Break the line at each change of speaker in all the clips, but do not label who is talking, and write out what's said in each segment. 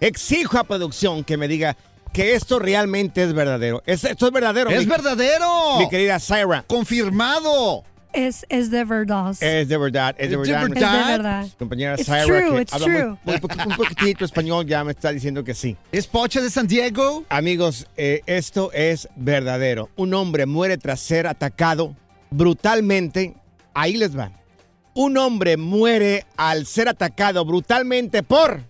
exijo a producción que me diga que esto realmente es verdadero. Es- esto es verdadero.
Es
mi-
verdadero.
Mi querida Syra.
Confirmado.
Es, es de verdad.
Es de verdad, es de
Es de
verdad.
Es de
¿verdad?
Compañera
It's
Syra, que
it's
habla muy-
true.
muy poqu- un poquitito español, ya me está diciendo que sí.
¿Es Pocha de San Diego?
Amigos, eh, esto es verdadero. Un hombre muere tras ser atacado brutalmente. Ahí les va. Un hombre muere al ser atacado brutalmente por...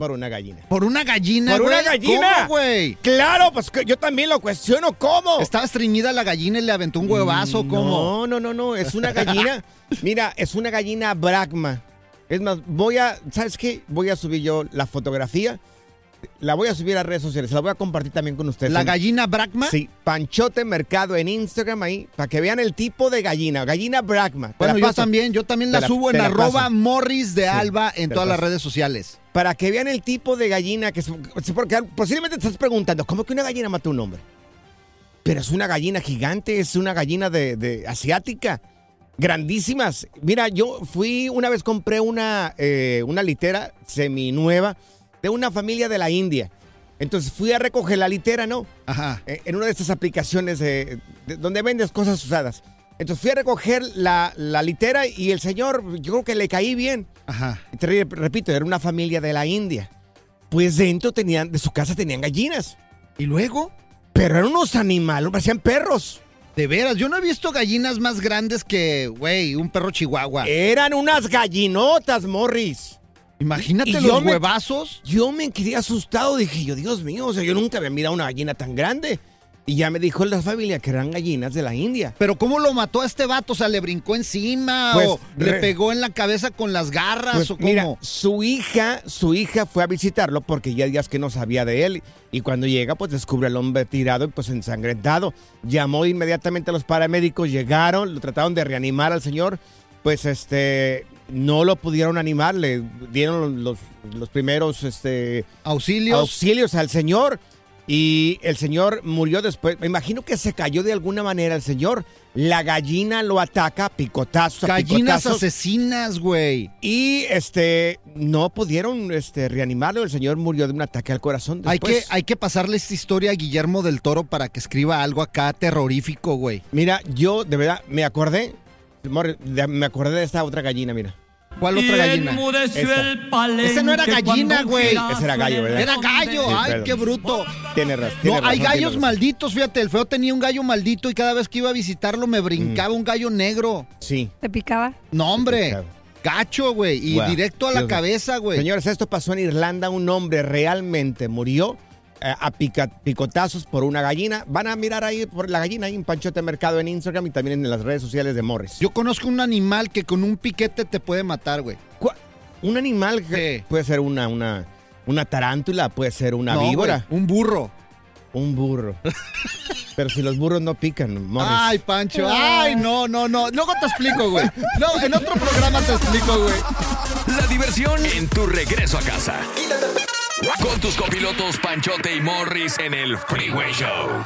Por una gallina.
¿Por una gallina,
¿Por una gallina?
¿Cómo, güey?
Claro, pues que yo también lo cuestiono. ¿Cómo?
¿Estaba estreñida la gallina y le aventó un huevazo? ¿Cómo?
No, no, no, no. Es una gallina. Mira, es una gallina Brahma. Es más, voy a. ¿Sabes qué? Voy a subir yo la fotografía. La voy a subir a redes sociales. La voy a compartir también con ustedes.
¿La gallina Brahma?
Sí, Panchote Mercado en Instagram ahí, para que vean el tipo de gallina. Gallina Brahma.
Bueno, yo también, yo también la
la-
subo en
la
arroba
paso.
Morris de
Sí,
Alba en todas las redes sociales.
Para que vean el tipo de gallina que es. Porque posiblemente te estás preguntando, ¿cómo que una gallina mata a un hombre? Pero es una gallina gigante, es una gallina de, de- asiática. Grandísimas. Mira, yo fui, una vez compré una, eh, una litera seminueva de una familia de la India. Entonces fui a recoger la litera, ¿no?
Ajá.
eh, en una de estas aplicaciones de, de- donde vendes cosas usadas. Entonces fui a recoger la, la litera y el señor, yo creo que le caí bien.
Ajá.
Te re- repito, era una familia de la India. Pues dentro tenían, de su casa tenían gallinas.
¿Y luego?
Pero eran unos animales, parecían perros.
De veras, yo no he visto gallinas más grandes que, güey, un perro chihuahua.
Eran unas gallinotas, Morris.
Imagínate
y
los
yo me-
huevazos.
Yo me quedé asustado, dije yo, Dios mío, o sea, yo nunca había mirado una gallina tan grande. Y ya me dijo la familia que eran gallinas de la India.
Pero ¿cómo lo mató a este vato? O sea, ¿le brincó encima
Pues,
o le
re-
pegó en la cabeza con las garras
Pues,
o cómo?
mira, su hija, su hija fue a visitarlo porque ya días que no sabía de él. Y cuando llega, pues descubre al hombre tirado y pues ensangrentado. Llamó inmediatamente a los paramédicos, llegaron, lo trataron de reanimar al señor. Pues este, no lo pudieron animar, le dieron los, los primeros este,
Auxilios.
auxilios al señor. Y el señor murió después. Me imagino que se cayó de alguna manera el señor. La gallina lo ataca, picotazos,
Gallinas
picotazos.
asesinas, güey.
Y este no pudieron este, reanimarlo. El señor murió de un ataque al corazón.
Hay que,
después.
hay que pasarle esta historia a Guillermo del Toro para que escriba algo acá terrorífico, güey.
Mira, yo de verdad me acordé. Me acordé de esta otra gallina, mira.
¿Cuál otra gallina?
Esta.
Ese no era gallina, güey.
Ese era gallo, ¿verdad?
Era gallo.
Sí,
Ay,
perdón.
qué bruto.
Tiene razón.
No,
tiene
hay
razón,
gallos malditos, fíjate, el feo tenía un gallo maldito y cada vez que iba a visitarlo me brincaba un gallo negro.
Sí.
¿Te picaba?
No, hombre. Gacho, güey. Y
Wow.
directo a la
Dios
cabeza, güey.
Señores, esto pasó en Irlanda. Un hombre realmente murió a pica- picotazos por una gallina. Van a mirar ahí por la gallina ahí en Panchote Mercado en Instagram y también en las redes sociales de Morris.
Yo conozco un animal que con un piquete te puede matar, güey.
Un animal que
Sí.
puede ser una, una, una tarántula, puede ser una
No,
víbora,
güey, un burro.
un burro. Pero si los burros no pican, Morris.
Ay, Pancho. Ay, no, no, no. Luego te explico, güey. No, en otro programa te explico, güey.
La diversión en tu regreso a casa. Con tus copilotos Panchote y Morris en el Freeway Show.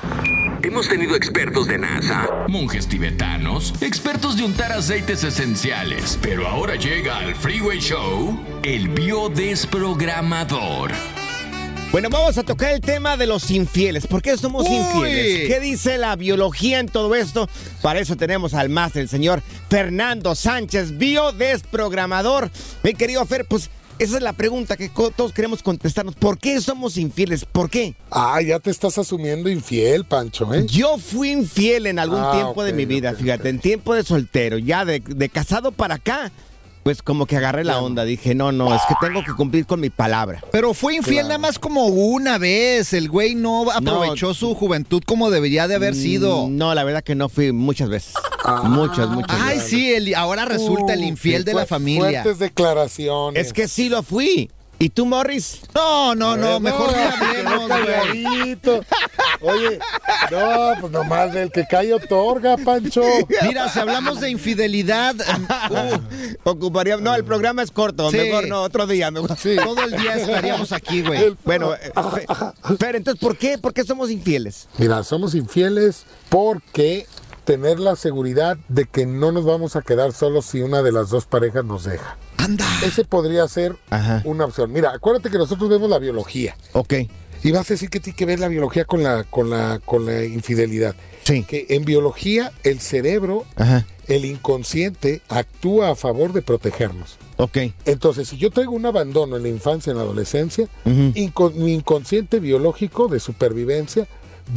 Hemos tenido expertos de NASA, monjes tibetanos, expertos de untar aceites esenciales, pero ahora llega al Freeway Show el biodesprogramador.
Bueno, vamos a tocar el tema de los infieles. ¿Por qué somos
Uy.
infieles? ¿Qué dice la biología en todo esto? Para eso tenemos al máster, el señor Fernando Sánchez, biodesprogramador. Mi querido Fer, pues esa es la pregunta que todos queremos contestarnos. ¿Por qué somos infieles? ¿Por qué?
Ah, ya te estás asumiendo infiel, Pancho, ¿eh?
Yo fui infiel en algún
Ah,
tiempo de mi vida, fíjate, en tiempo de soltero, ya de, de casado para acá. Pues como que agarré la onda, dije, no, no, es que tengo que cumplir con mi palabra.
Pero fue infiel
Claro.
nada más como una vez. El güey no aprovechó su juventud como debería de haber sido.
Mm, No, la verdad que no fui muchas veces.
Ah.
muchas, muchas
Ay,
veces.
sí, el- ahora resulta el infiel
sí,
de la familia.
Fuertes declaraciones.
Es que sí lo fui. ¿Y tú, Morris?
No, no, no, mejor
se
hablemos, güey.
Oye, no, pues nomás del que cae otorga, Pancho.
Mira, si hablamos de infidelidad, uh,
Ocuparía. No, el programa es corto.
Sí.
Mejor no, otro día. mejor.
Sí.
todo el día estaríamos aquí, güey.
Bueno, eh, Fer, entonces, ¿por qué? ¿Por qué somos infieles?
Mira, somos infieles porque tener la seguridad de que no nos vamos a quedar solos si una de las dos parejas nos deja.
Anda.
Ese podría ser
Ajá.
una opción. Mira, acuérdate que nosotros vemos la biología.
Ok.
Y vas a decir que tiene que ver la biología con la, con la, con la infidelidad.
Sí.
Que en biología el cerebro,
Ajá.
el inconsciente, actúa a favor de protegernos.
Ok.
Entonces, si yo traigo un abandono en la infancia, en la adolescencia, inco- mi inconsciente biológico de supervivencia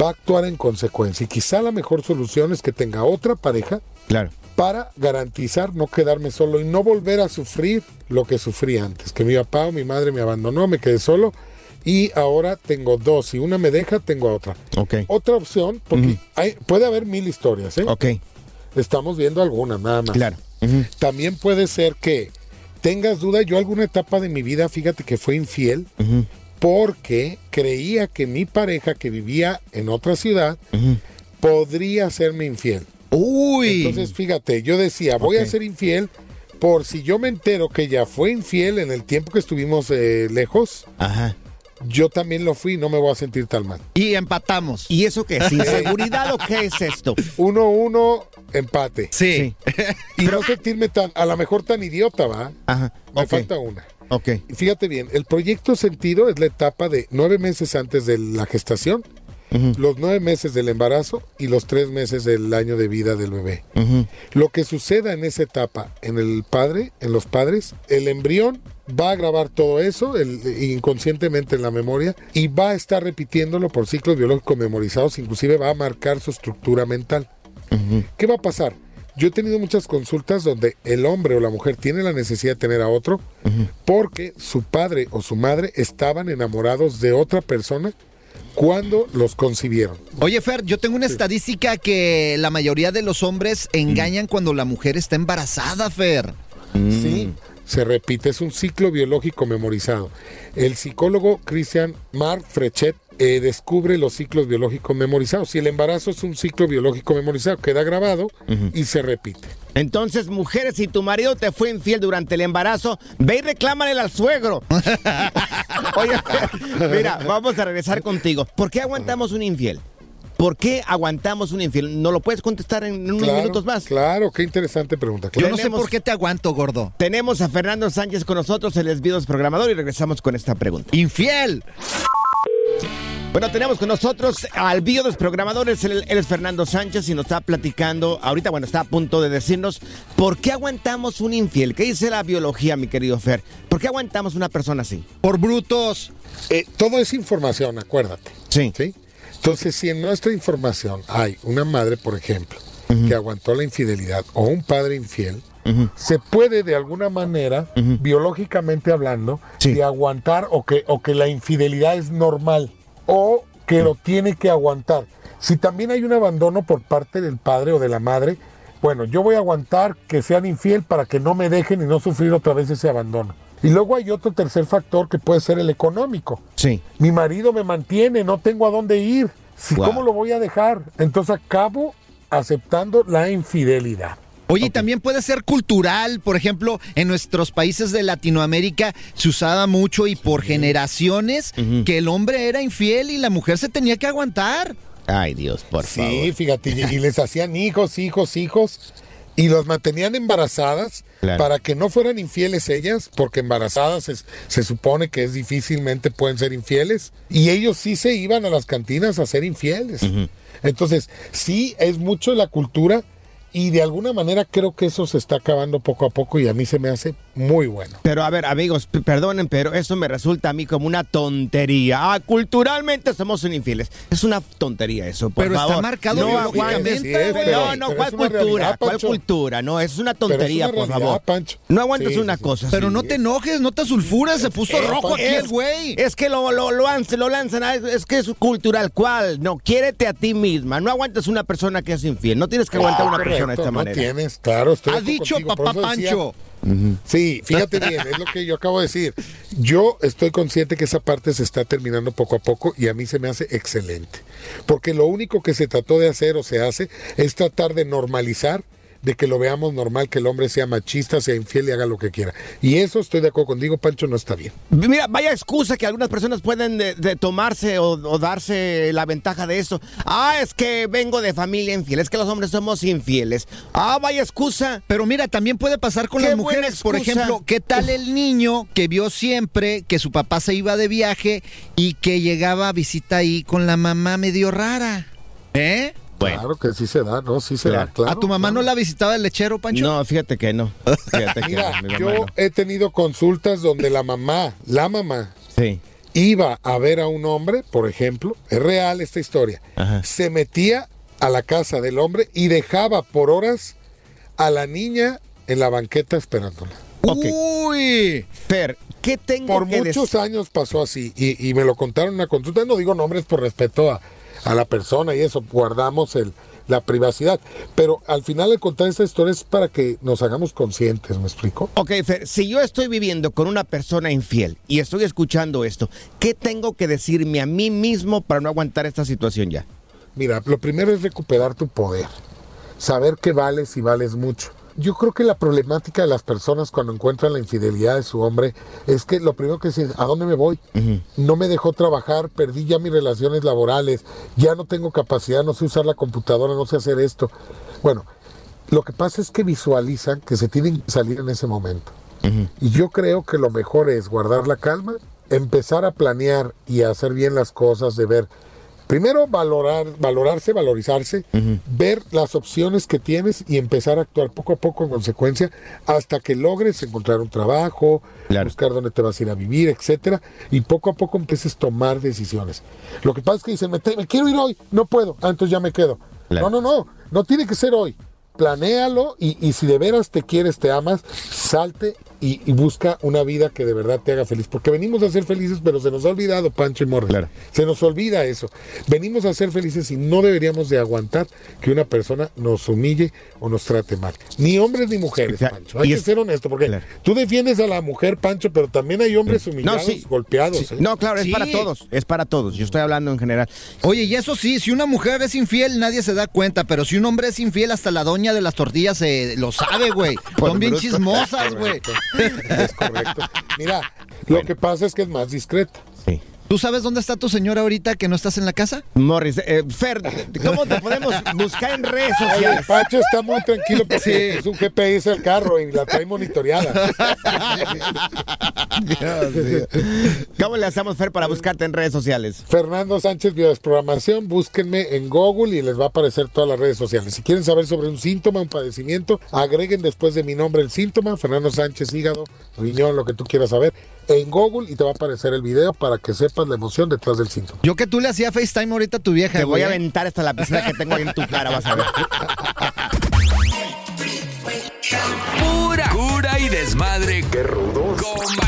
va a actuar en consecuencia. Y quizá la mejor solución es que tenga otra pareja
Claro.
Para garantizar no quedarme solo y no volver a sufrir lo que sufrí antes. Que mi papá o mi madre me abandonó, me quedé solo y ahora tengo dos. Si una me deja, tengo a otra.
Ok.
Otra opción, porque hay- puede haber mil historias, ¿eh?
Ok.
Estamos viendo alguna nada más.
Claro.
También puede ser que tengas duda. Yo alguna etapa de mi vida, fíjate que fue infiel porque creía que mi pareja que vivía en otra ciudad podría hacerme infiel.
Uy.
Entonces, fíjate, yo decía, voy a ser infiel por si yo me entero que ella fue infiel en el tiempo que estuvimos eh, lejos,
Ajá.
yo también lo fui, no me voy a sentir tan mal.
y empatamos.
¿Y eso qué es? ¿Inseguridad o qué es esto?
Uno, uno, empate.
Sí.
Y no sentirme tan, a lo mejor tan idiota, ¿va?
Ajá.
Me falta una.
Ok.
Fíjate bien, el proyecto sentido es la etapa de nueve meses antes de la gestación, los nueve meses del embarazo y los tres meses del año de vida del bebé. Lo que suceda en esa etapa en el padre, en los padres, el embrión va a grabar todo eso el- inconscientemente en la memoria y va a estar repitiéndolo por ciclos biológicos memorizados, inclusive va a marcar su estructura mental. ¿Qué va a pasar? Yo he tenido muchas consultas donde el hombre o la mujer tiene la necesidad de tener a otro porque su padre o su madre estaban enamorados de otra persona cuando los concibieron.
Oye, Fer, yo tengo una estadística que la mayoría de los hombres engañan cuando la mujer está embarazada, Fer.
Sí, se repite, es un ciclo biológico memorizado. El psicólogo Christian Mark Frechet eh, descubre los ciclos biológicos memorizados. Si el embarazo es un ciclo biológico memorizado, queda grabado y se repite.
Entonces, mujeres, si tu marido te fue infiel durante el embarazo, ve y reclámale al suegro. Oye, mira, vamos a regresar contigo. ¿Por qué aguantamos un infiel? ¿Por qué aguantamos un infiel? ¿No lo puedes contestar en unos
Claro,
minutos más?
Claro, qué interesante pregunta.
Yo no sé por qué te aguanto, gordo.
Tenemos a Fernando Sánchez con nosotros, el desvío programador, y regresamos con esta pregunta.
Infiel.
Bueno, tenemos con nosotros al bio desprogramador, es el- él es Fernando Sánchez y nos está platicando, ahorita bueno, está a punto de decirnos por qué aguantamos un infiel. ¿Qué dice la biología, mi querido Fer? ¿Por qué aguantamos una persona así?
Por brutos.
Eh, todo es información, acuérdate.
Sí.
¿sí? Entonces, si en nuestra información hay una madre, por ejemplo, que aguantó la infidelidad o un padre infiel, se puede de alguna manera, biológicamente hablando,
Sí.
de aguantar o que, o que la infidelidad es normal o que lo tiene que aguantar. Si también hay un abandono por parte del padre o de la madre, bueno, yo voy a aguantar que sean infiel para que no me dejen y no sufrir otra vez ese abandono. Y luego hay otro tercer factor que puede ser el económico.
Sí.
Mi marido me mantiene, no tengo a dónde ir. Si,
Wow.
¿Cómo lo voy a dejar? Entonces acabo aceptando la infidelidad.
Oye, también puede ser cultural, por ejemplo, en nuestros países de Latinoamérica se usaba mucho y por generaciones que el hombre era infiel y la mujer se tenía que aguantar.
Ay, Dios, por
Sí,
favor.
fíjate, y, y les hacían hijos, hijos, hijos, y los mantenían embarazadas
Claro.
para que no fueran infieles ellas, porque embarazadas es- se supone que es difícilmente pueden ser infieles, y ellos sí se iban a las cantinas a ser infieles. Entonces, sí, es mucho la cultura, y de alguna manera creo que eso se está acabando poco a poco, y a mí se me hace muy bueno.
Pero a ver, amigos, perdonen, pero eso me resulta a mí como una tontería. Ah, culturalmente somos infieles. Es una tontería eso, por
Pero está marcado
no
biológicamente,
aguantes.
Sí, es,
güey.
pero-
no, no, ¿cuál
es una
cultura?
realidad,
¿Cuál
Pancho.
cultura? No, es una
es
tontería, por favor.
Pancho.
No aguantes
Sí,
una
sí,
cosa.
Pero no te enojes, no te sulfuras, se puso rojo aquí el güey.
Es que lo, lo, lo, han- lo lanzan, a- es que es cultural. ¿Cuál? No, quiérete a ti misma. No aguantes una persona que es infiel. No tienes que aguantar a una
Correcto,
persona de esta
no
manera.
tienes, claro.
Ha dicho papá
decía- Sí, fíjate bien, es lo que yo acabo de decir. Yo estoy consciente que esa parte se está terminando poco a poco y a mí se me hace excelente. Porque lo único que se trató de hacer o se hace es tratar de normalizar, de que lo veamos normal, que el hombre sea machista, sea infiel y haga lo que quiera. Y eso estoy de acuerdo contigo, Pancho, no está bien.
Mira, vaya excusa que algunas personas pueden de, de tomarse o, o darse la ventaja de eso. Ah, es que vengo de familia infiel, es que los hombres somos infieles. Ah, vaya excusa.
Pero mira, también puede pasar con
Qué
las mujeres. Por ejemplo, ¿qué tal el niño que vio siempre que su papá se iba de viaje y que llegaba a visita ahí con la mamá medio rara? ¿Eh?
Claro que sí se da, ¿no? Sí se
Claro.
da, claro.
¿A tu mamá no la visitaba el lechero, Pancho?
No, fíjate que no. Fíjate que
Mira,
no, mi mamá
yo
no.
he tenido consultas donde la mamá, la mamá,
Sí.
iba a ver a un hombre, por ejemplo, es real esta historia,
Ajá.
se metía a la casa del hombre y dejaba por horas a la niña en la banqueta esperándola.
Uy.
Fer, ¿qué tengo
Por
que
muchos
decir?
años pasó así y, y me lo contaron en una consulta. No digo nombres por respeto a, a la persona y eso, guardamos el, la privacidad. Pero al final el contar esta historia es para que nos hagamos conscientes, ¿me explico?
Ok, Fer, si yo estoy viviendo con una persona infiel y estoy escuchando esto, ¿qué tengo que decirme a mí mismo para no aguantar esta situación ya?
Mira, lo primero es recuperar tu poder, saber que vales y vales mucho. Yo creo que la problemática de las personas cuando encuentran la infidelidad de su hombre es que lo primero que dicen, ¿a dónde me voy? No me dejó trabajar, perdí ya mis relaciones laborales, ya no tengo capacidad, no sé usar la computadora, no sé hacer esto. Bueno, lo que pasa es que visualizan que se tienen que salir en ese momento. Y yo creo que lo mejor es guardar la calma, empezar a planear y a hacer bien las cosas, de ver, primero valorar, valorarse, valorizarse, ver las opciones que tienes y empezar a actuar poco a poco en consecuencia hasta que logres encontrar un trabajo,
Claro.
buscar dónde te vas a ir a vivir, etcétera, y poco a poco empieces a tomar decisiones. Lo que pasa es que dicen, me, quiero ir hoy, no puedo, ah, entonces ya me quedo.
Claro.
No, no, no, no tiene que ser hoy. Planéalo y, y si de veras te quieres, te amas, salte y, y busca una vida que de verdad te haga feliz. Porque venimos a ser felices, pero se nos ha olvidado, Pancho y Morris.
Claro.
Se nos olvida eso. Venimos a ser felices y no deberíamos de aguantar que una persona nos humille o nos trate mal. Ni hombres ni mujeres. Pancho. Hay
Y
que
es-
ser honesto, porque
Claro.
tú defiendes a la mujer, Pancho, pero también hay hombres humillados, golpeados.
Sí.
¿eh?
No, claro, es
Sí.
para todos, es para todos. Yo estoy hablando en general.
Oye, y eso sí, si una mujer es infiel, nadie se da cuenta, pero si un hombre es infiel, hasta la doña de las tortillas se lo sabe, güey. Son bien chismosas, güey.
Es correcto. Mira, lo que pasa es que es más discreta.
Sí.
¿Tú sabes dónde está tu señora ahorita que no estás en la casa?
Morris, eh, Fer, ¿cómo te podemos buscar en redes
Oye,
sociales?
Pacho está muy tranquilo porque es un GPS el carro y la trae monitoreada.
¿Cómo le hacemos, Fer, para buscarte en redes sociales?
Fernando Sánchez Biodesprogramación, búsquenme en Google y les va a aparecer todas las redes sociales. Si quieren saber sobre un síntoma, un padecimiento, agreguen después de mi nombre el síntoma, Fernando Sánchez Hígado, riñón, lo que tú quieras saber, en Google y te va a aparecer el video para que sepas la emoción detrás del síntoma.
Yo que tú le hacía FaceTime ahorita a tu vieja.
Te voy a ¿eh? aventar hasta la piscina que tengo ahí en tu cara, vas a ver.
Pura cura y desmadre. Qué rudos. Comba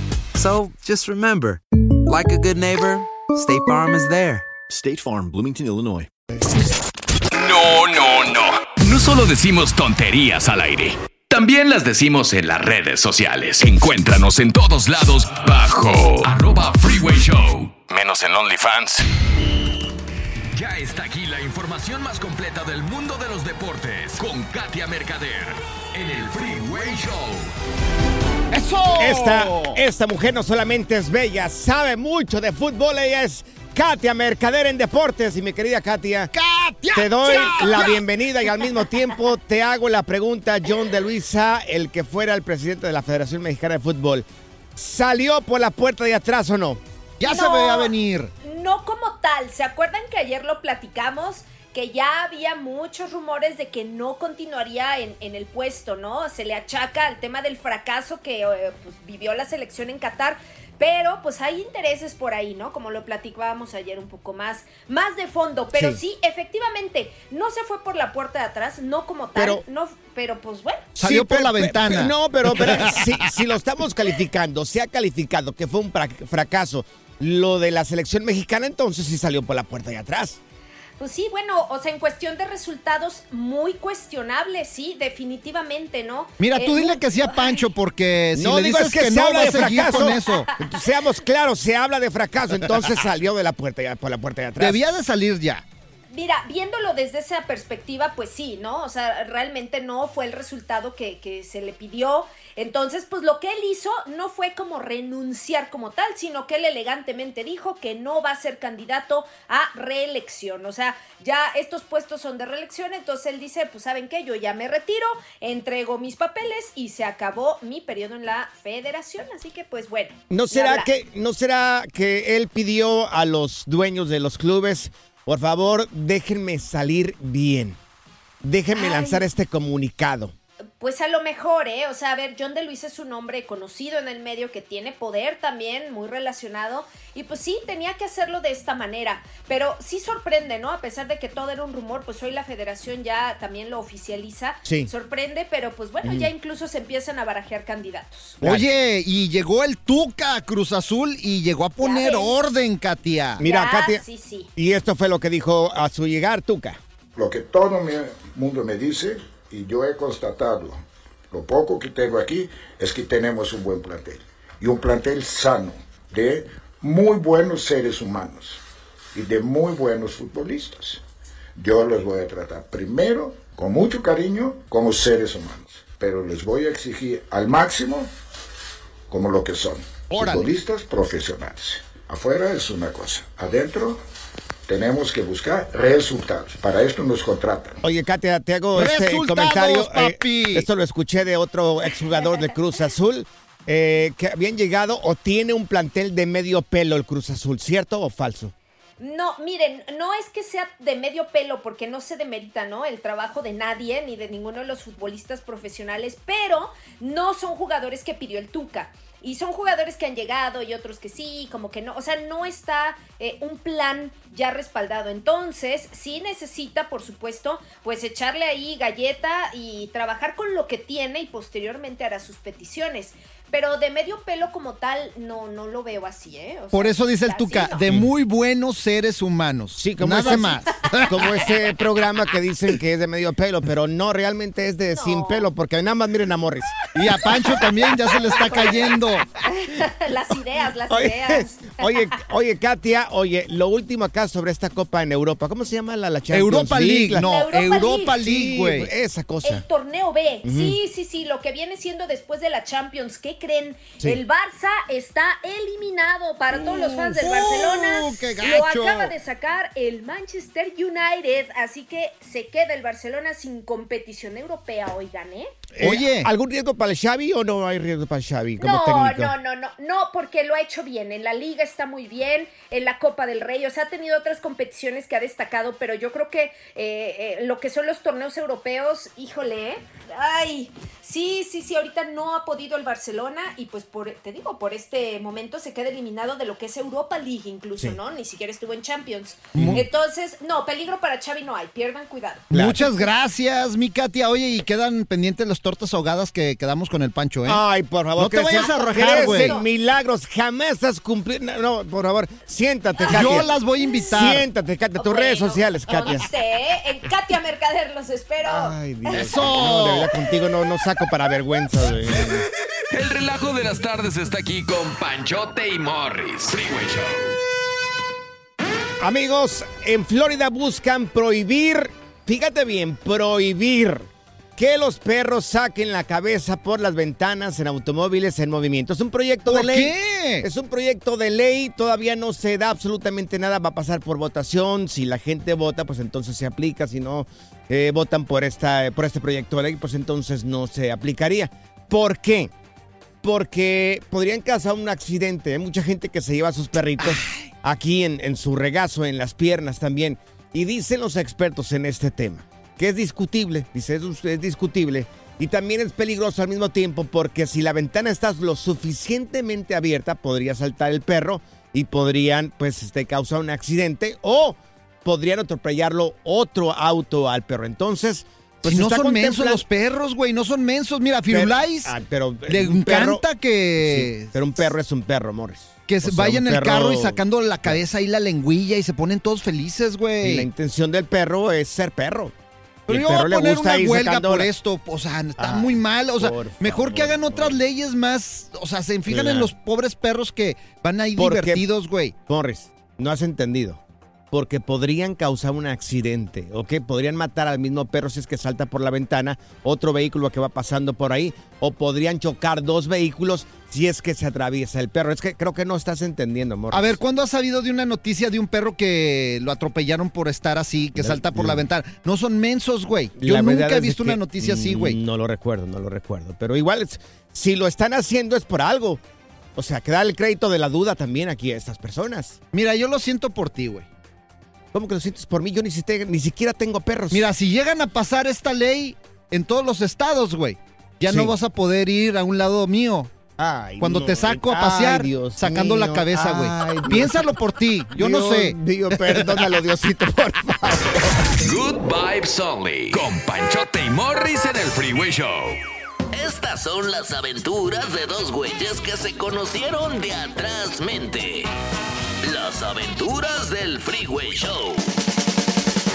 So just remember, like a good neighbor, State Farm is there.
State Farm, Bloomington, Illinois.
No, no, no. No solo decimos tonterías al aire. También las decimos en las redes sociales. Encuéntranos en todos lados bajo arroba Freeway Show. Menos en OnlyFans. Ya está aquí la información más completa del mundo de los deportes con Katia Mercader en el Freeway Show.
¡Eso! Esta, esta mujer no solamente es bella, sabe mucho de fútbol, ella es Katia Mercader en Deportes. Y mi querida Katia,
¡Katia!
te doy
¡Katia!
la bienvenida y al mismo tiempo te hago la pregunta, John de Luisa, el que fuera el presidente de la Federación Mexicana de Fútbol, ¿salió por la puerta de atrás o no?
Ya se
No.
veía venir.
No como tal. ¿Se acuerdan que ayer lo platicamos? Que ya había muchos rumores de que no continuaría en, en el puesto, ¿no? Se le achaca al tema del fracaso que eh, pues, vivió la selección en Qatar. Pero pues hay intereses por ahí, ¿no? Como lo platicábamos ayer un poco más, más de fondo. Pero
Sí.
sí, efectivamente, no se fue por la puerta de atrás, no como tal,
Pero-
no, pero pues bueno.
Salió por
pero-
la
pero-
ventana.
No, pero, pero si, si lo estamos calificando, se ha calificado que fue un fra- fracaso lo de la selección mexicana, entonces sí salió por la puerta de atrás.
Pues sí, bueno, o sea, en cuestión de resultados, muy cuestionables, sí, definitivamente, ¿no?
Mira, tú
Eh,
dile que sí a Pancho porque si
no
le
digo
dices
es que,
que,
se
no
habla
va a
de
seguir
fracaso.
con eso.
Seamos claros, se habla de fracaso, entonces salió de la puerta por la puerta de atrás.
Debía de salir ya.
Mira, viéndolo desde esa perspectiva, pues sí, ¿no? O sea, realmente no fue el resultado que, que se le pidió. Entonces, pues lo que él hizo no fue como renunciar como tal, sino que él elegantemente dijo que no va a ser candidato a reelección. O sea, ya estos puestos son de reelección, entonces él dice, pues saben qué, yo ya me retiro, entrego mis papeles y se acabó mi periodo en la federación. Así que, pues bueno.
¿No será, que, ¿No será que él pidió a los dueños de los clubes, por favor, déjenme salir bien? Déjenme
Ay.
lanzar este comunicado.
Pues a lo mejor, ¿eh? O sea, a ver, John de Luis es un hombre conocido en el medio que tiene poder también, muy relacionado. Y pues sí, tenía que hacerlo de esta manera. Pero sí sorprende, ¿no? A pesar de que todo era un rumor, pues hoy la federación ya también lo oficializa.
Sí.
Sorprende, pero pues bueno,
Mm.
ya incluso se empiezan a barajear candidatos.
Oye, y llegó el Tuca a Cruz Azul y llegó a poner orden, Katia.
Mira,
Ya,
Katia.
sí, sí.
Y esto fue lo que dijo a su llegar Tuca.
Lo que todo mi mundo me dice, y yo he constatado, lo poco que tengo aquí, es que tenemos un buen plantel. Y un plantel sano, de muy buenos seres humanos y de muy buenos futbolistas. Yo los voy a tratar primero con mucho cariño como seres humanos, pero les voy a exigir al máximo como lo que son.
Órale.
Futbolistas profesionales. Afuera es una cosa, adentro tenemos que buscar resultados. Para esto nos contratan.
Oye, Katia, te hago este comentario. eh,
papi.
esto lo escuché de otro exjugador de Cruz Azul, eh, que habían llegado o tiene un plantel de medio pelo el Cruz Azul, ¿cierto o falso?
No, miren, no es que sea de medio pelo, porque no se demerita, ¿no? El trabajo de nadie, ni de ninguno de los futbolistas profesionales, pero no son jugadores que pidió el Tuca. Y son jugadores que han llegado y otros que sí, como que no. O sea, no está eh, un plan ya respaldado. Entonces, sí necesita, por supuesto, pues echarle ahí galleta y trabajar con lo que tiene y posteriormente hará sus peticiones. Pero de medio pelo como tal, no, no lo veo así, ¿eh? O
Por eso dice el
así
Tuca,
no.
de muy buenos seres humanos.
Sí, como
Nada
ese-
más.
Como ese programa que dicen que es de medio pelo, pero no, realmente es de sin pelo, porque nada más miren a Morris.
Y a Pancho también ya se le está cayendo.
las ideas, las
Oye,
ideas.
oye, oye, Katia, oye, lo último acá sobre esta copa en Europa. ¿Cómo se llama la, la Champions
Europa League, no,
Europa
Europa
League.
Güey.
Esa cosa.
El torneo B. Sí, sí, sí. Lo que viene siendo después de la Champions. ¿Qué creen?
Sí.
El Barça está eliminado para todos los fans del
Uh,
Barcelona.
qué
Lo acaba de sacar el Manchester United. Así que se queda el Barcelona sin competición europea. Oigan, ¿eh?
Eh,
Oye.
¿Algún riesgo para el Xavi o no hay riesgo para el Xavi como
No,
técnico?
no, no, no, no, porque lo ha hecho bien. En la liga está muy bien, en la Copa del Rey, o sea, ha tenido otras competiciones que ha destacado, pero yo creo que eh, eh, lo que son los torneos europeos, híjole, ¿eh? ay, sí, sí, sí, ahorita no ha podido el Barcelona y pues por, te digo, por este momento se queda eliminado de lo que es Europa League incluso,
Sí.
¿no? Ni siquiera estuvo en Champions. Entonces, no, peligro para Xavi no hay, pierdan cuidado.
Muchas gracias, mi Katia. Oye, y quedan pendientes las tortas ahogadas que quedamos con el Pancho, ¿eh?
Ay, por favor.
No te vayas a rajar, güey.
milagros. Jamás has cumplido. No, no, por favor, siéntate, Katia.
Yo las voy a invitar.
Siéntate, Katia. Tus redes
no,
sociales, Katia.
¿Dónde esté? En Katia Mercader los espero.
Ay, Dios.
¡Eso!
No, de verdad, contigo no, no saco para vergüenza, güey.
El relajo de las tardes está aquí con Panchote y Morris. Freeway Show.
Amigos, en Florida buscan prohibir, fíjate bien, prohibir que los perros saquen la cabeza por las ventanas en automóviles en movimiento. Es un proyecto de
¿Por
ley.
qué?
Es un proyecto de ley, todavía no se da absolutamente nada, va a pasar por votación. Si la gente vota, pues entonces se aplica. Si no eh, votan por, esta, por este proyecto de ley, pues entonces no se aplicaría. ¿Por qué? Porque podrían causar un accidente. Hay mucha gente que se lleva a sus perritos aquí en, en su regazo, en las piernas también. Y dicen los expertos en este tema que es discutible, dice, es, es discutible. Y también es peligroso al mismo tiempo porque si la ventana está lo suficientemente abierta, podría saltar el perro y podrían, pues, este, causar un accidente o podrían atropellarlo otro auto al perro. Entonces, pues
si no son mensos los perros, güey, no son mensos. Mira, Firulais
Ah, pero
le
perro-
encanta que,
Sí, pero un perro es un perro, Morris.
que
O
se
sea,
vaya
un
en el
perro-
carro y sacando la cabeza ahí la lengüilla y se ponen todos felices,
Y
güey.
la intención del perro es ser perro. Y
Pero
el
yo voy a
le
poner
gusta
una huelga
sacando
por esto. O sea, está
Ay,
muy mal. O sea, mejor que hagan otras leyes más. O sea, se fijan
Claro.
en los pobres perros que van ahí
Porque-
divertidos, güey.
Morris, no has entendido. Porque podrían causar un accidente, ¿ok? Podrían matar al mismo perro si es que salta por la ventana, otro vehículo que va pasando por ahí, o podrían chocar dos vehículos si es que se atraviesa el perro. Es que creo que no estás entendiendo, Morris.
A ver, ¿cuándo has sabido de una noticia de un perro que lo atropellaron por estar así, que salta por la ventana? No son mensos, güey. Yo
La
nunca he visto una noticia así,
mm,
güey.
No lo recuerdo, no lo recuerdo. Pero igual, si lo están haciendo es por algo. O sea, que da el crédito de la duda también aquí a estas personas.
Mira, yo lo siento por ti, güey.
¿Cómo que lo sientes por mí? Yo ni, siquiera- ni siquiera tengo perros.
Mira, si llegan a pasar esta ley en todos los estados, güey, ya
Sí.
no vas a poder ir a un lado mío.
Ay,
Cuando
no,
te saco a
ay,
pasear,
Dios
sacando la cabeza, güey. Piénsalo por ti, yo no sé.
Dios, perdónalo, Diosito, por favor.
Good Vibes Only. Con Panchote y Morris en el Freeway Show.
Estas son las aventuras de dos güeyes que se conocieron de atrás mente. Las aventuras del Freeway Show.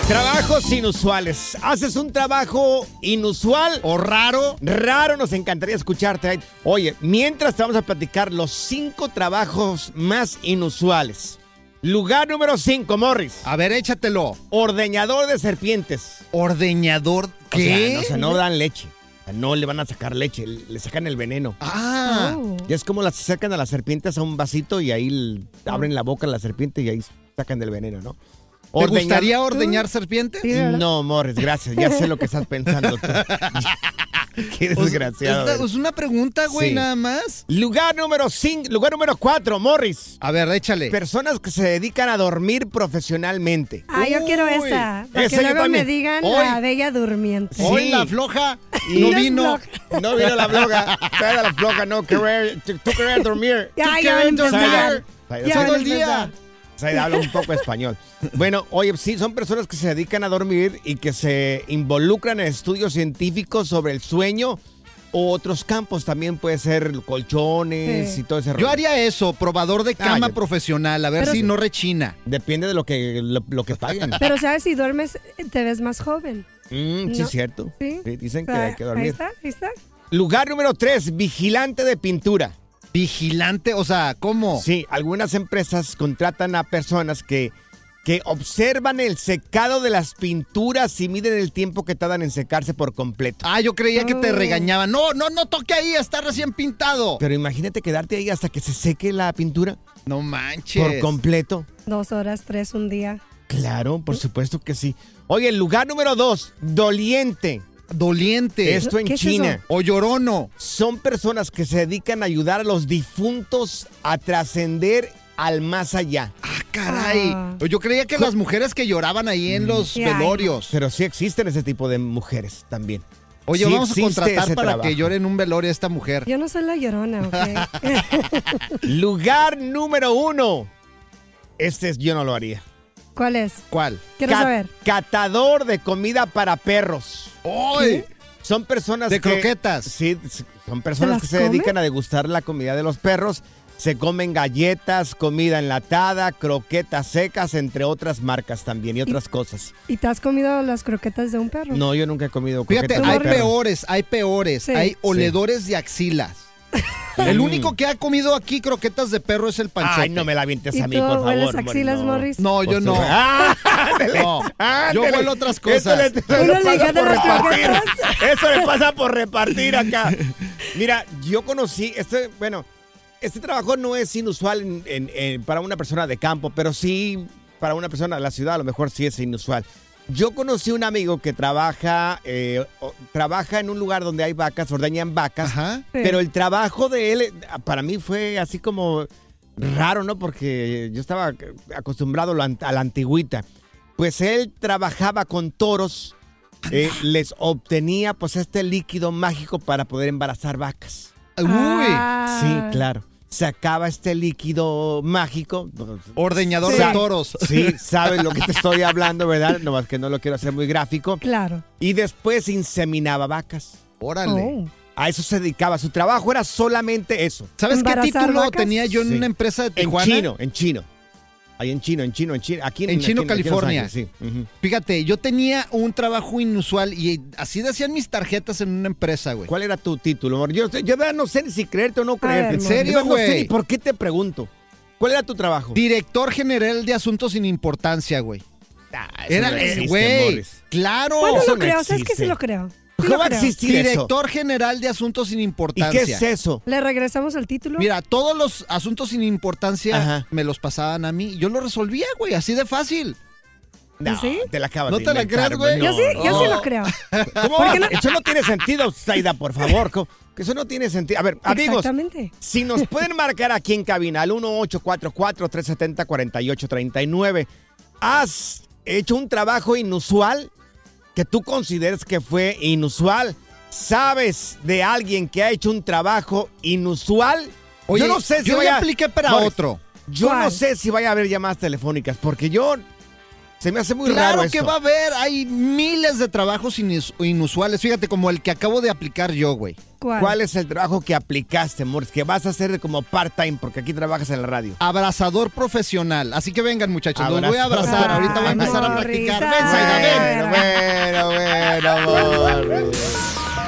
Trabajos inusuales. ¿Haces un trabajo inusual?
¿O raro?
Raro, nos encantaría escucharte. Oye, mientras te vamos a platicar los cinco trabajos más inusuales. Lugar número cinco, Morris.
A ver, échatelo.
Ordeñador de serpientes.
¿Ordeñador
O sea, no, o sea, no dan leche. No le van a sacar leche, le sacan el veneno.
Ah.
Oh.
Ya es como las sacan a las serpientes a un vasito y ahí abren la boca a la serpiente y ahí sacan del veneno, ¿no?
¿Te
Ordeñar-
gustaría ordeñar serpientes?
No, Morris, gracias. Ya sé lo que estás pensando tú. Qué desgraciado.
Es, una pregunta, güey,
Sí.
nada más.
Lugar número 5, lugar número 4, Morris.
A ver, échale.
Personas que se dedican a dormir profesionalmente.
Ah, yo quiero esa. Para
esa
que luego me digan
Hoy-
la bella durmiente.
Sí.
Hoy la floja.
Y
no vino.
No vino la bloga. Toda la bloga no querer, tú querer dormir.
Ya, ya
Todo el día.
Empezar.
Se habla un poco español. Bueno, oye, sí, son personas que se dedican a dormir y que se involucran en estudios científicos sobre el sueño o otros campos. También puede ser colchones
Sí.
y todo ese rollo.
Yo haría eso, probador de cama
Ah, yo-
profesional, a ver
Pero
si no rechina.
Depende de lo que, lo, lo que paguen.
Pero, ¿sabes? Si duermes, te ves más joven.
Mm, sí,
No.
es cierto.
Sí.
Sí, dicen
O
que
sea,
hay que
Ahí
dormir.
está, ahí está.
Lugar número tres, vigilante de pintura.
Vigilante, o sea, ¿cómo?
Sí, algunas empresas contratan a personas que, que observan el secado de las pinturas y miden el tiempo que tardan en secarse por completo.
Ah, yo creía que te regañaban. No, no, no toque ahí, está recién pintado.
Pero imagínate quedarte ahí hasta que se seque la pintura
No manches.
por completo.
Dos horas, tres, un día.
Claro, por supuesto que sí. Oye, el lugar número dos, doliente.
Doliente.
Esto en
¿Qué es
China.
eso?
O llorono.
Son personas que se dedican a ayudar a los difuntos a trascender al más allá.
Ah, caray.
Ah.
Yo creía que las mujeres que lloraban ahí en los
Ya,
velorios.
Pero sí existen ese tipo de mujeres también.
Oye,
Sí
vamos a contratar para
trabajo.
que llore en un velorio a esta mujer.
Yo no soy la llorona, ¿ok?
Lugar número uno. Este es, yo no lo haría.
¿Cuál es?
¿Cuál?
Quiero
Ca-
saber.
Catador de comida para perros.
¡Ay!
Son personas
De
que-
croquetas.
Sí, son personas que se dedican a degustar la comida de los perros. Se comen galletas, comida enlatada, croquetas secas, entre otras marcas también y otras cosas.
¿Y te has comido las croquetas de un perro?
No, yo nunca he comido
Fíjate,
croquetas de
hay
perro.
peores, hay peores.
Sí.
Hay oledores de axilas. El único que ha comido aquí croquetas de perro es el panchote.
Ay, no me la vientes
¿Y
a mí, por favor.
axilas,
no.
Morris?
No, yo no.
¡Ah!
yo huelo otras
Eso
cosas.
le, eso
Uno
le
le
pasa
encanta
por
las
repartir.
croquetas.
Eso le pasa por repartir acá. Mira, yo conocí, este, bueno, este trabajo no es inusual en- en- en- para una persona de campo, pero sí para una persona de la ciudad a lo mejor sí es inusual. Yo conocí un amigo que trabaja, eh, trabaja en un lugar donde hay vacas, ordeñan vacas,
Ajá.
Sí.
pero el trabajo de él para mí fue así como raro, ¿no? Porque yo estaba acostumbrado a la ant- a la antigüita. Pues él trabajaba con toros, eh, les obtenía pues este líquido mágico para poder embarazar vacas.
Uy,
Ah.
Sí, claro. Sacaba este líquido mágico.
ordeñador
Sí.
de toros.
Sí, sabes lo que te estoy hablando, ¿verdad? Nomás que no lo quiero hacer muy gráfico.
Claro.
Y después inseminaba vacas.
Órale.
Oh.
A eso se dedicaba. Su trabajo era solamente eso.
¿Sabes qué
¿Embarazar
título
vacas?
tenía yo en
Sí.
una empresa de
En chino, en chino. Ahí en chino, en chino, en chino. Aquí
En Chino,
aquí aquí Los
California.
Ángeles, sí.
Fíjate, yo tenía un trabajo inusual y así decían mis tarjetas en una empresa, güey.
¿Cuál era tu título, amor? Yo, yo de verdad no sé ni si creerte o no creerte.
¿En serio,
verdad No sé
güey?
ni por qué te pregunto. ¿Cuál era tu trabajo?
Director general de asuntos sin importancia, güey.
Ah,
Era,
no
güey,
Morris.
claro.
Bueno, lo
no
creo. ¿Sabes que sí lo creo?
¿Cómo
lo
va a eso?
Director general de asuntos sin
¿Y
importancia.
qué es eso?
¿Le regresamos el título?
Mira, todos los asuntos sin importancia
Ajá.
me los pasaban a mí yo los resolvía, güey, así de fácil.
No,
¿Sí?
te la acabas
¿No
de
te la
inventar,
crees, güey?
yo sí, yo sí lo creo.
¿Cómo
¿Por
va?
qué no?
Eso no tiene sentido, Zaida, por favor. ¿Cómo? Que eso no tiene sentido. A ver, amigos,
Exactamente.
si nos pueden marcar aquí en cabina al 1844-370-4839, ¿has hecho un trabajo inusual que tú consideres que fue inusual? ¿Sabes de alguien que ha hecho un trabajo inusual?
Oye,
yo no sé si
yo
vaya-
ya apliqué para
Morris,
otro.
Yo no sé si vaya a haber llamadas telefónicas, porque yo se me hace muy
Claro
raro
que
esto.
va a haber, hay miles de trabajos inus- inusuales. Fíjate, como el que acabo de aplicar yo, güey.
¿Cuál?
¿Cuál es el trabajo que aplicaste, Morris? Que vas a hacer como part-time, porque aquí trabajas en la radio.
Abrazador profesional. Así que vengan, muchachos, los voy a abrazar. Ahorita voy a empezar a practicar. Ven, Zaida, ven.
Bueno, bueno, bueno.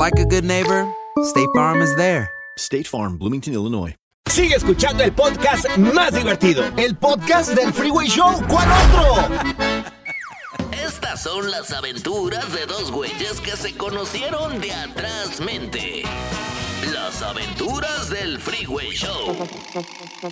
like a good neighbor, State Farm is there.
State Farm, Bloomington, Illinois.
Sigue escuchando el podcast más divertido.
El podcast del Freeway Show. ¿Cuál otro?
Estas son las aventuras de dos güeyes que se conocieron de atrás mente. Las aventuras del Freeway Show.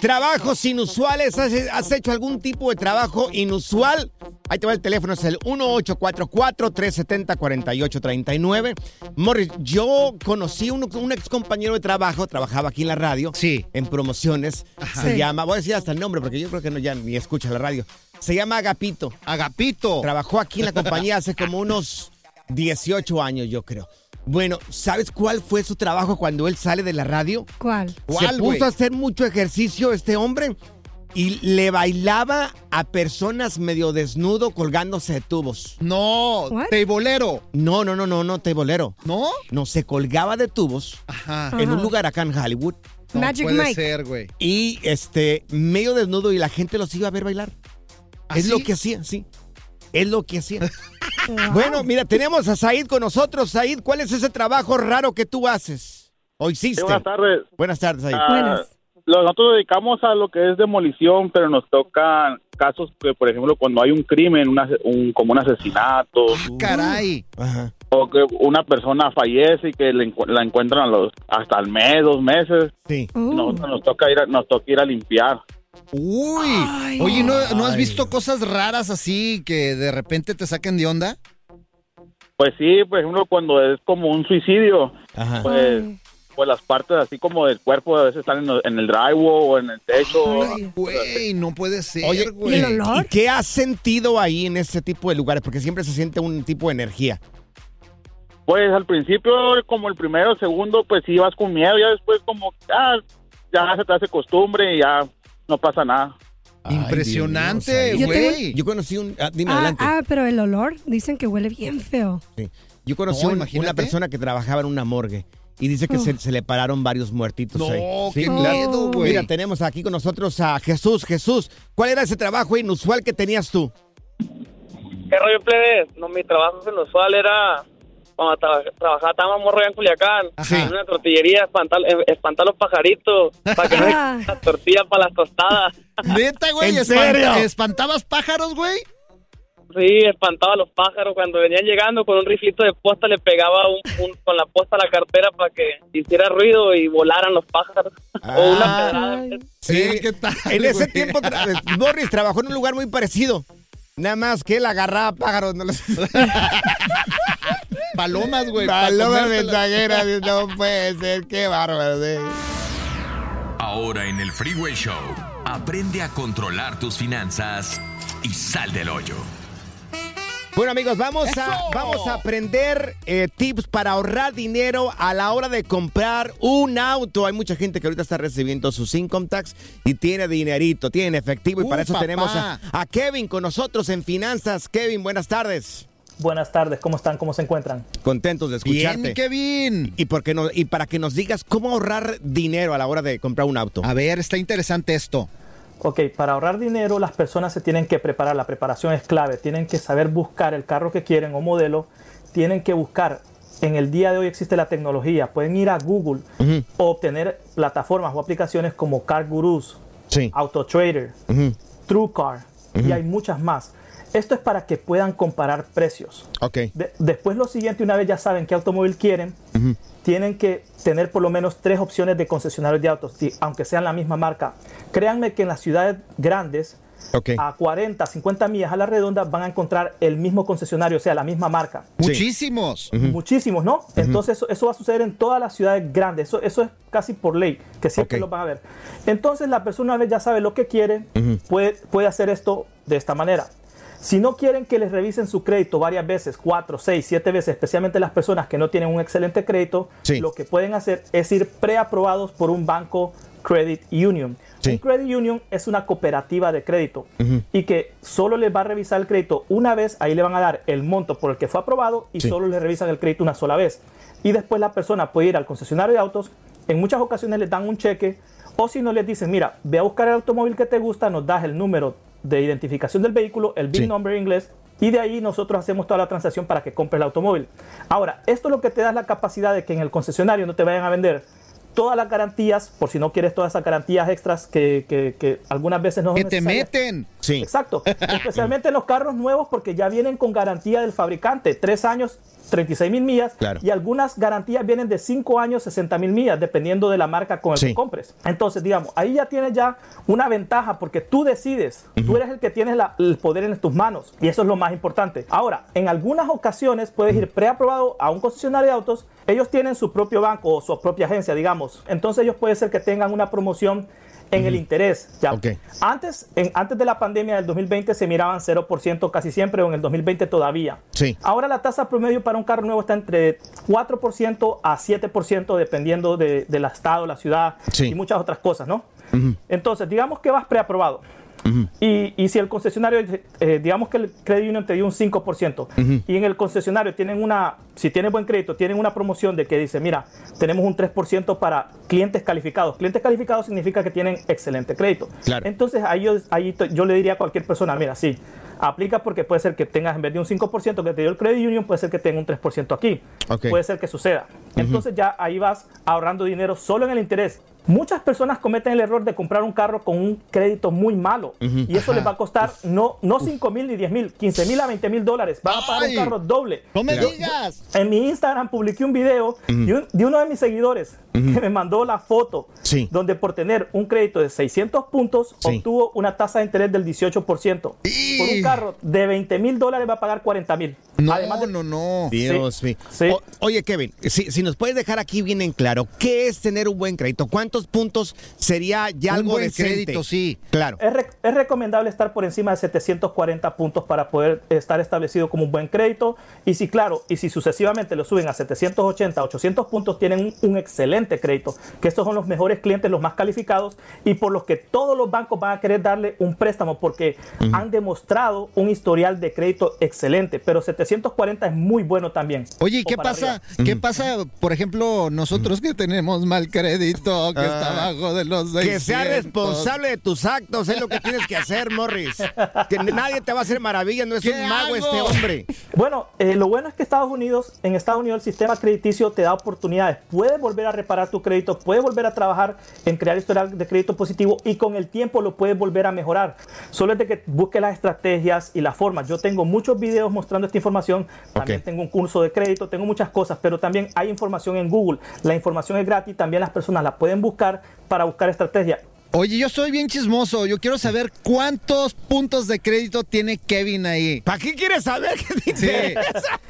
Trabajos inusuales. ¿Has, has hecho algún tipo de trabajo inusual? Ahí te va el teléfono, es el 1844-370-4839. Morris, yo conocí un, un ex compañero de trabajo, trabajaba aquí en la radio.
Sí.
En promociones. Se
Sí.
llama, voy a decir hasta el nombre porque yo creo que no ya ni escucha la radio. Se llama Agapito.
Agapito.
Trabajó aquí en la compañía hace como unos 18 años, yo creo. Bueno, ¿sabes cuál fue su trabajo cuando él sale de la radio?
¿Cuál?
Se
¿Cuál,
puso
güey?
a hacer mucho ejercicio este hombre y le bailaba a personas medio desnudo colgándose de tubos.
No,
What?
teibolero.
No, no, no, no, no, teibolero.
¿No?
No, se colgaba de tubos
Ajá.
en un lugar acá en Hollywood
No
Magic
puede
Mike.
ser, güey.
y este medio desnudo y la gente los iba a ver bailar. Es
¿Así?
lo que hacía, sí. Es lo que hacía. Bueno, mira, tenemos a Said con nosotros. Said, ¿cuál es ese trabajo raro que tú haces? ¿O hiciste?
buenas tardes.
Buenas tardes, Said.
Ah,
Buenas.
Nosotros nos dedicamos a lo que es demolición, pero nos tocan casos que, por ejemplo, cuando hay un crimen, una- un, como un asesinato,
Ah, caray.
Ajá.
o que una persona fallece y que le la encuentran a los, hasta el mes, dos meses,
Sí.
Uh,
nosotros nos toca ir a, nos toca ir a limpiar.
Uy.
Ay.
Oye, ¿no, ¿no has visto cosas raras así que de repente te saquen de onda?
Pues sí, por ejemplo, cuando es como un suicidio,
Ajá.
pues,
Ay.
Pues las partes así como del cuerpo a veces están en, el- en el drywall o en el techo.
Ay.
Güey, no puede ser,
Oye,
¿Y el olor?
¿y qué has sentido ahí en ese tipo de lugares? Porque siempre se siente un tipo de energía.
Pues al principio, como el primero, segundo, pues sí vas con miedo, ya después como, ah, ya se te hace costumbre y ya no pasa nada.
Ay,
Impresionante,
Yo
güey.
Yo conocí un... ah, dime
Ah,
adelante.
ah, pero el olor, dicen que huele bien feo.
Sí. Yo conocí
No,
un- una persona que trabajaba en una morgue y dice que se, le pararon varios muertitos
No,
ahí.
qué
claro.
miedo, güey.
Mira, tenemos aquí con nosotros a Jesús. Jesús, ¿cuál era ese trabajo inusual que tenías tú?
¿Qué rollo, plebe? No, mi trabajo inusual era cuando tra- trabajaba, estábamos morro en Culiacán,
Ajá.
en una tortillería, espantar, eh, espantar los pajaritos para que no las tortillas para las tostadas.
Neta, güey.
¿En serio?
¿Espantabas pájaros, güey?
Sí, espantaba a los pájaros. Cuando venían llegando con un riflito de posta, le pegaba un, un- con la posta a la cartera para que hiciera ruido y volaran los pájaros. o una
Ah.
pedrada.
Ay.
Sí, ¿qué tal?
En ese
güey?
tiempo, tra- Boris trabajó en un lugar muy parecido. Nada más que él agarraba pájaros. No los...
Palomas, güey. pa'
Paloma
comértelas.
mensajera. No puede ser. Qué bárbaro. sí.
Ahora en el Freeway Show, aprende a controlar tus finanzas y sal del hoyo.
Bueno amigos, vamos a,
¡Eso!
vamos a aprender eh, tips para ahorrar dinero a la hora de comprar un auto. Hay mucha gente que ahorita está recibiendo sus income tax y tiene dinerito, tiene efectivo y
Uh,
para eso
papá.
tenemos a, a Kevin con nosotros en finanzas. Kevin, buenas tardes.
Buenas tardes, ¿cómo están? ¿Cómo se encuentran?
Contentos de escucharte.
Bien, Kevin.
Y, porque no, y para que nos digas cómo ahorrar dinero a la hora de comprar un auto.
A ver, está interesante esto.
Ok, para ahorrar dinero las personas se tienen que preparar, la preparación es clave, tienen que saber buscar el carro que quieren o modelo, tienen que buscar, en el día de hoy existe la tecnología, pueden ir a Google o obtener plataformas o aplicaciones como Car Gurus,
Sí.
AutoTrader,
Ujú.
TrueCar y hay muchas más. Esto es para que puedan comparar precios.
Ok.
De- después lo siguiente, una vez ya saben qué automóvil quieren, tienen que tener por lo menos tres opciones de concesionarios de autos, aunque sean la misma marca. Créanme que en las ciudades grandes a 40, 50 millas a la redonda van a encontrar el mismo concesionario, o sea, la misma marca.
Muchísimos.
Muchísimos, ¿no? Entonces eso, eso va a suceder en todas las ciudades grandes. Eso, eso es casi por ley, que siempre lo van a ver. Entonces la persona una vez ya sabe lo que quiere, puede, puede hacer esto de esta manera. Si no quieren que les revisen su crédito varias veces, cuatro, seis, siete veces, especialmente las personas que no tienen un excelente crédito,
Sí.
lo que pueden hacer es ir preaprobados por un banco Credit Union. Un Credit Union es una cooperativa de crédito y que solo les va a revisar el crédito una vez, ahí le van a dar el monto por el que fue aprobado y
Sí.
solo le revisan el crédito una sola vez. Y después la persona puede ir al concesionario de autos, en muchas ocasiones les dan un cheque o si no les dicen, mira, ve a buscar el automóvil que te gusta, nos das el número de identificación del vehículo, el VIN
Sí.
number en inglés, y de ahí nosotros hacemos toda la transacción para que compres el automóvil. Ahora, esto es lo que te da la capacidad de que en el concesionario no te vayan a vender todas las garantías, por si no quieres todas esas garantías extras que, que- que algunas veces no
Que te meten.
Sí.
Exacto. Especialmente en los carros nuevos porque ya vienen con garantía del fabricante. Tres años, 36 mil millas.
Claro.
Y algunas garantías vienen de cinco años, 60 mil millas, dependiendo de la marca con el
Sí.
que compres. Entonces, digamos, ahí ya tienes ya una ventaja porque tú decides. Tú eres el que tienes la- el poder en tus manos. Y eso es lo más importante. Ahora, en algunas ocasiones puedes ir preaprobado a un concesionario de autos. Ellos tienen su propio banco o su propia agencia, digamos. Entonces ellos puede ser que tengan una promoción en el interés. Ya. Antes, en- antes de la pandemia del 2020 se miraban 0% casi siempre o en el 2020 todavía.
Sí.
Ahora la tasa promedio para un carro nuevo está entre 4% a 7% dependiendo de- del estado, la ciudad
Sí.
y muchas otras cosas, ¿no? Entonces, digamos que vas preaprobado. Y, y si el concesionario, eh, digamos que el Credit Union te dio un 5%, y en el concesionario tienen una, si tienes buen crédito, tienen una promoción de que dice, mira, tenemos un 3% para clientes calificados. Clientes calificados significa que tienen excelente crédito.
Claro.
Entonces ahí, yo, ahí to- yo le diría a cualquier persona, mira, sí, aplica porque puede ser que tengas en vez de un 5% que te dio el Credit Union, puede ser que tenga un 3% aquí. Puede ser que suceda. Entonces ya ahí vas ahorrando dinero solo en el interés. Muchas personas cometen el error de comprar un carro con un crédito muy malo y eso les va a costar no, no 5 mil ni 10 mil, 15 mil a 20 mil dólares. Van a pagar
Ay.
un carro doble.
No me
Yo-
digas.
en mi Instagram publiqué un video de, un- de uno de mis seguidores que me mandó la foto
Sí.
donde por tener un crédito de 600 puntos
Sí.
obtuvo una tasa de interés del 18%. Por un carro de 20 mil dólares va a pagar 40 mil.
No,
Además de-
no, no.
Dios mío.
Sí.
Oye, Kevin, si, si nos puedes dejar aquí bien en claro, ¿qué es tener un buen crédito? ¿Cuántos puntos sería ya
Un
algo
buen
decente?
crédito, sí.
Claro.
Es, re- es recomendable estar por encima de 740 puntos para poder estar establecido como un buen crédito. Y si, claro, y si sucesivamente lo suben a 780, 800 puntos, tienen un, un excelente crédito. Que estos son los mejores clientes, los más calificados y por los que todos los bancos van a querer darle un préstamo porque han demostrado un historial de crédito excelente. Pero 740 es muy bueno también.
Oye, ¿y qué pasa?
arriba.
¿Qué pasa, por ejemplo, nosotros que tenemos mal crédito, que está
Ah,
abajo de los
Que sea
600?
responsable de tus actos, es lo que tienes que hacer, Morris. Que nadie te va a hacer maravilla, no es
¿Qué
un mago
hago?
este hombre.
Bueno, eh, lo bueno es que Estados Unidos, en Estados Unidos el sistema crediticio te da oportunidades. Puedes volver a reparar tu crédito, puedes volver a trabajar en crear historial de crédito positivo y con el tiempo lo puedes volver a mejorar. Solo es de que busque las estrategias y las formas. Yo tengo muchos videos mostrando esta información. También tengo un curso de crédito, tengo muchas cosas, pero también hay información en Google. La información es gratis, también las personas la pueden buscar para buscar estrategias.
Oye, yo soy bien chismoso. Yo quiero saber cuántos puntos de crédito tiene Kevin ahí.
¿Para qué quieres saber qué te
Sí.
interesa?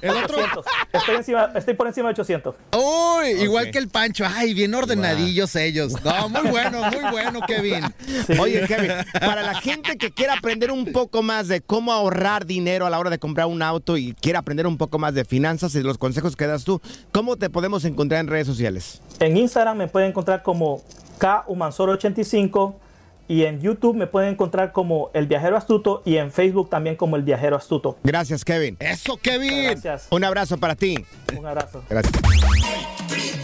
El otro.
800. Estoy, encima, estoy por encima de 800.
Uy, igual que el Pancho. Ay, bien ordenadillos ellos. No, muy bueno, muy bueno, Kevin.
Oye, Kevin, para la gente que quiera aprender un poco más de cómo ahorrar dinero a la hora de comprar un auto y quiera aprender un poco más de finanzas y los consejos que das tú, ¿cómo te podemos encontrar en redes sociales?
En Instagram me pueden encontrar como KUmansoro85 y en YouTube me pueden encontrar como El Viajero Astuto y en Facebook también como El Viajero Astuto.
Gracias, Kevin.
Eso, Kevin.
Gracias.
Un abrazo para ti.
Un abrazo.
Gracias.